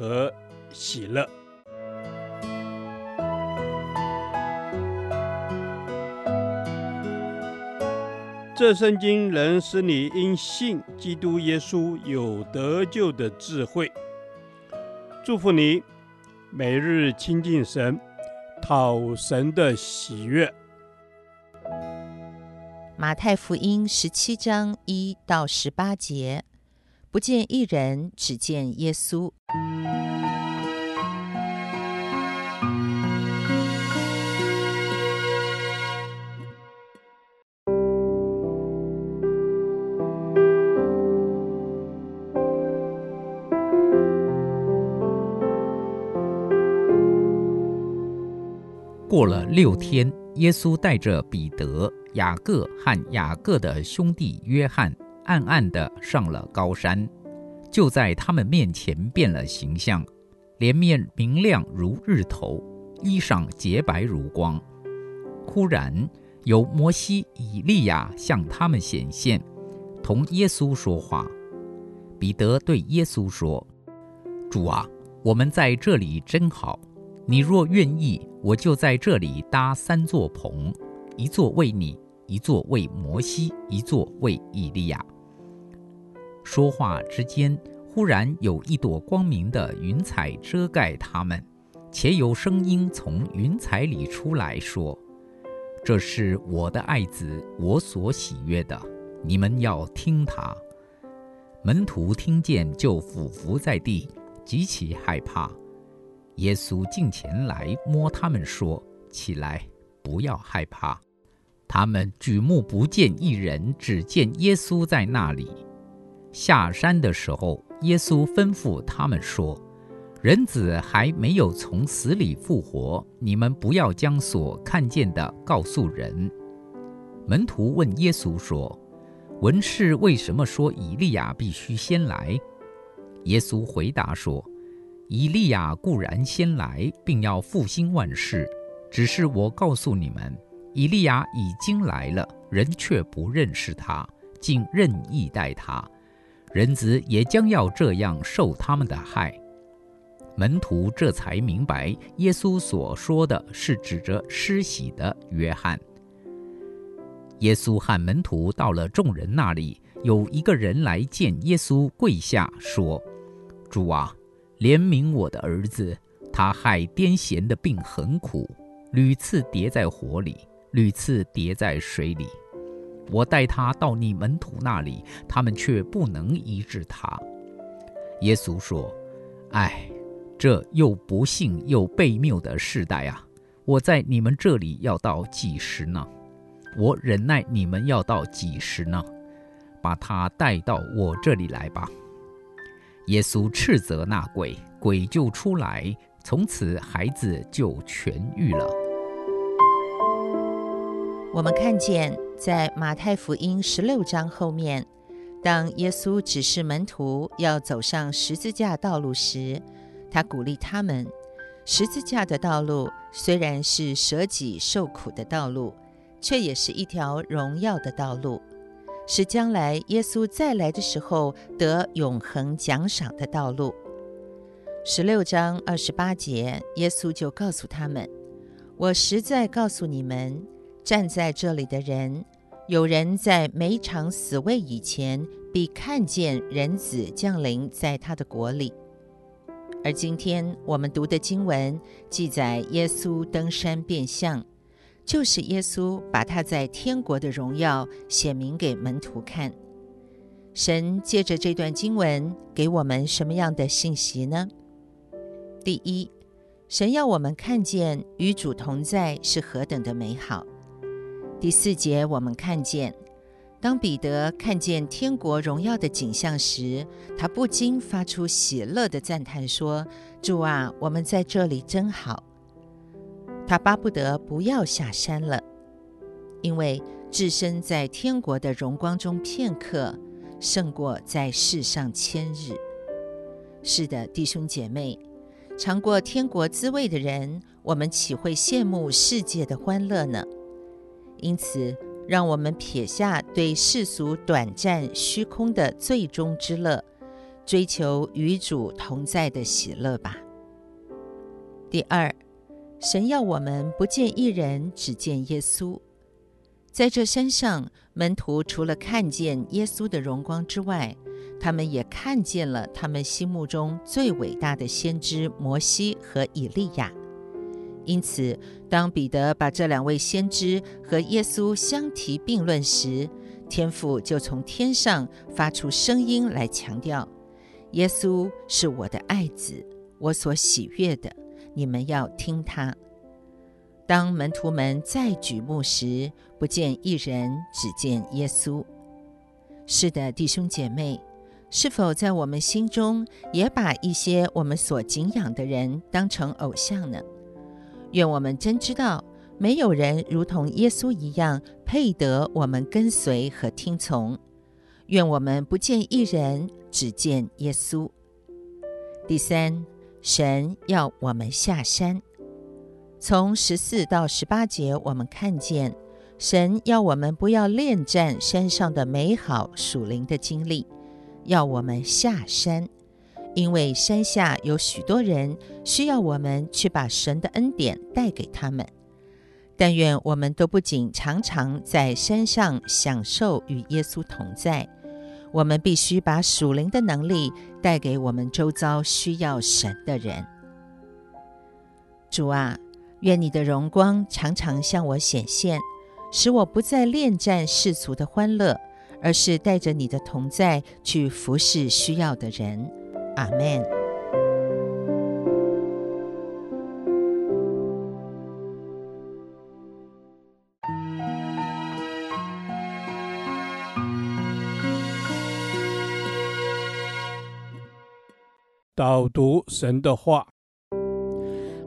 和喜乐。这圣经能使你因信基督耶稣有得救的智慧。祝福你，每日亲近神，讨神的喜悦。马太福音十七章一到十八节，不见一人，只见耶稣。过了六天，耶稣带着彼得。雅各和雅各的兄弟约翰暗暗地上了高山，就在他们面前变了形象，脸面明亮如日头，衣裳洁白如光。忽然有摩西、以利亚向他们显现，同耶稣说话。彼得对耶稣说：“主啊，我们在这里真好。你若愿意，我就在这里搭三座棚。”一座为你，一座为摩西，一座为以利亚。说话之间，忽然有一朵光明的云彩遮盖他们，且有声音从云彩里出来说：“这是我的爱子，我所喜悦的，你们要听他。”门徒听见，就俯伏在地，极其害怕。耶稣近前来摸他们说：“起来，不要害怕。”他们举目不见一人，只见耶稣在那里。下山的时候，耶稣吩咐他们说：“人子还没有从死里复活，你们不要将所看见的告诉人。”门徒问耶稣说：“文士为什么说以利亚必须先来？”耶稣回答说：“以利亚固然先来，并要复兴万事，只是我告诉你们。”以利亚已经来了，人却不认识他，竟任意待他。人子也将要这样受他们的害。门徒这才明白，耶稣所说的是指着施洗的约翰。耶稣和门徒到了众人那里，有一个人来见耶稣，跪下说：“主啊，怜悯我的儿子，他害癫痫的病很苦，屡次跌在火里。”屡次跌在水里，我带他到你门徒那里，他们却不能医治他。耶稣说：“唉，这又不幸又悖谬的世代啊！我在你们这里要到几时呢？我忍耐你们要到几时呢？把他带到我这里来吧。”耶稣斥责那鬼，鬼就出来，从此孩子就痊愈了。我们看见，在马太福音十六章后面，当耶稣指示门徒要走上十字架道路时，他鼓励他们：十字架的道路虽然是舍己受苦的道路，却也是一条荣耀的道路，是将来耶稣再来的时候得永恒奖赏的道路。十六章二十八节，耶稣就告诉他们：“我实在告诉你们。”站在这里的人，有人在每场死位以前，必看见人子降临在他的国里。而今天我们读的经文记载，耶稣登山变相，就是耶稣把他在天国的荣耀显明给门徒看。神借着这段经文给我们什么样的信息呢？第一，神要我们看见与主同在是何等的美好。第四节，我们看见当彼得看见天国荣耀的景象时，他不禁发出喜乐的赞叹说：“主啊，我们在这里真好。”他巴不得不要下山了，因为置身在天国的荣光中片刻，胜过在世上千日。是的，弟兄姐妹，尝过天国滋味的人，我们岂会羡慕世界的欢乐呢？因此，让我们撇下对世俗短暂虚空的最终之乐，追求与主同在的喜乐吧。第二，神要我们不见一人，只见耶稣。在这山上，门徒除了看见耶稣的荣光之外，他们也看见了他们心目中最伟大的先知摩西和以利亚。因此，当彼得把这两位先知和耶稣相提并论时，天父就从天上发出声音来强调：“耶稣是我的爱子，我所喜悦的，你们要听他。”当门徒们再举目时，不见一人，只见耶稣。是的，弟兄姐妹，是否在我们心中也把一些我们所敬仰的人当成偶像呢？愿我们真知道，没有人如同耶稣一样配得我们跟随和听从。愿我们不见一人，只见耶稣。第三，神要我们下山。从十四到十八节，我们看见神要我们不要恋战山上的美好属灵的经历，要我们下山。因为山下有许多人需要我们去把神的恩典带给他们，但愿我们都不仅常常在山上享受与耶稣同在，我们必须把属灵的能力带给我们周遭需要神的人。主啊，愿你的荣光常常向我显现，使我不再恋战世俗的欢乐，而是带着你的同在去服侍需要的人。阿门。导读神的话，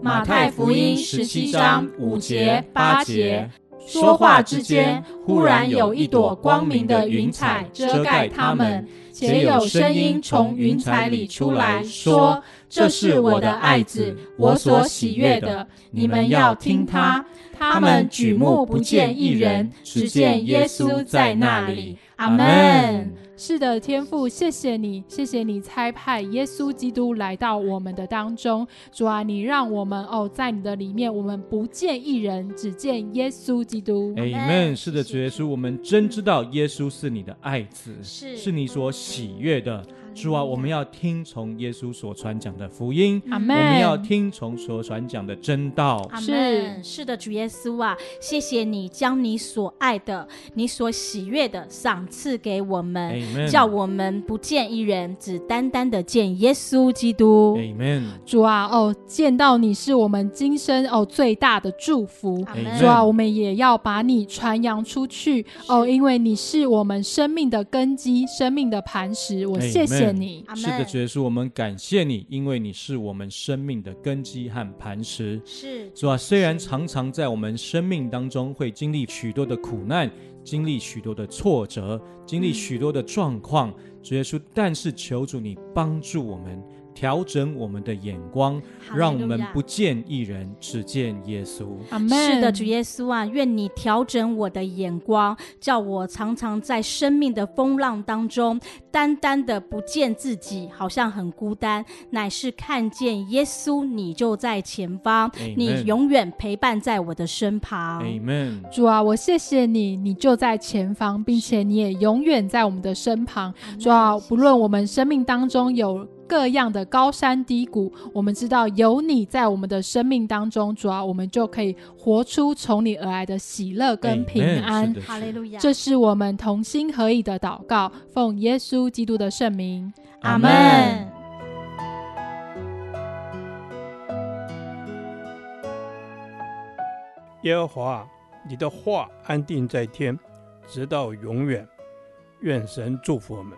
马太福音十七章五节八节。说话之间，忽然有一朵光明的云彩遮盖他们，且有声音从云彩里出来说：“这是我的爱子，我所喜悦的，你们要听他。”他们举目不见一人，只见耶稣在那里。阿门。是的，天父，谢谢你，谢谢你差派耶稣基督来到我们的当中。主啊，你让我们哦，在你的里面，我们不见一人，只见耶稣基督。阿门。是的，主耶稣，我们真知道耶稣是你的爱子，是是你所喜悦的。主啊，我们要听从耶稣所传讲的福音，阿门。我们要听从所传讲的真道，阿门。是的，主耶稣啊，谢谢你将你所爱的、你所喜悦的赏赐给我们，Amen。叫我们不见一人，只单单的见耶稣基督。阿门。主啊，哦，见到你是我们今生哦最大的祝福。Amen。主啊，我们也要把你传扬出去哦，因为你是我们生命的根基、生命的磐石。我谢谢。谢你，是的，主耶稣，我们感谢你，因为你是我们生命的根基和磐石。是，主啊，虽然常常在我们生命当中会经历许多的苦难，经历许多的挫折，经历许多的状况，嗯、主耶稣，但是求主你帮助我们。调整我们的眼光，让我们不见一人，只见耶稣。是的，主耶稣啊，愿你调整我的眼光，叫我常常在生命的风浪当中，单单的不见自己，好像很孤单，乃是看见耶稣，你就在前方，Amen、你永远陪伴在我的身旁。Amen。主啊，我谢谢你，你就在前方，并且你也永远在我们的身旁。主啊，不论我们生命当中有。各样的高山低谷，我们知道有你在我们的生命当中，主啊，我们就可以活出从你而来的喜乐跟平安。哈利路亚！这是我们同心合意的祷告，奉耶稣基督的圣名，阿门。耶和华，你的话安定在天，直到永远。愿神祝福我们。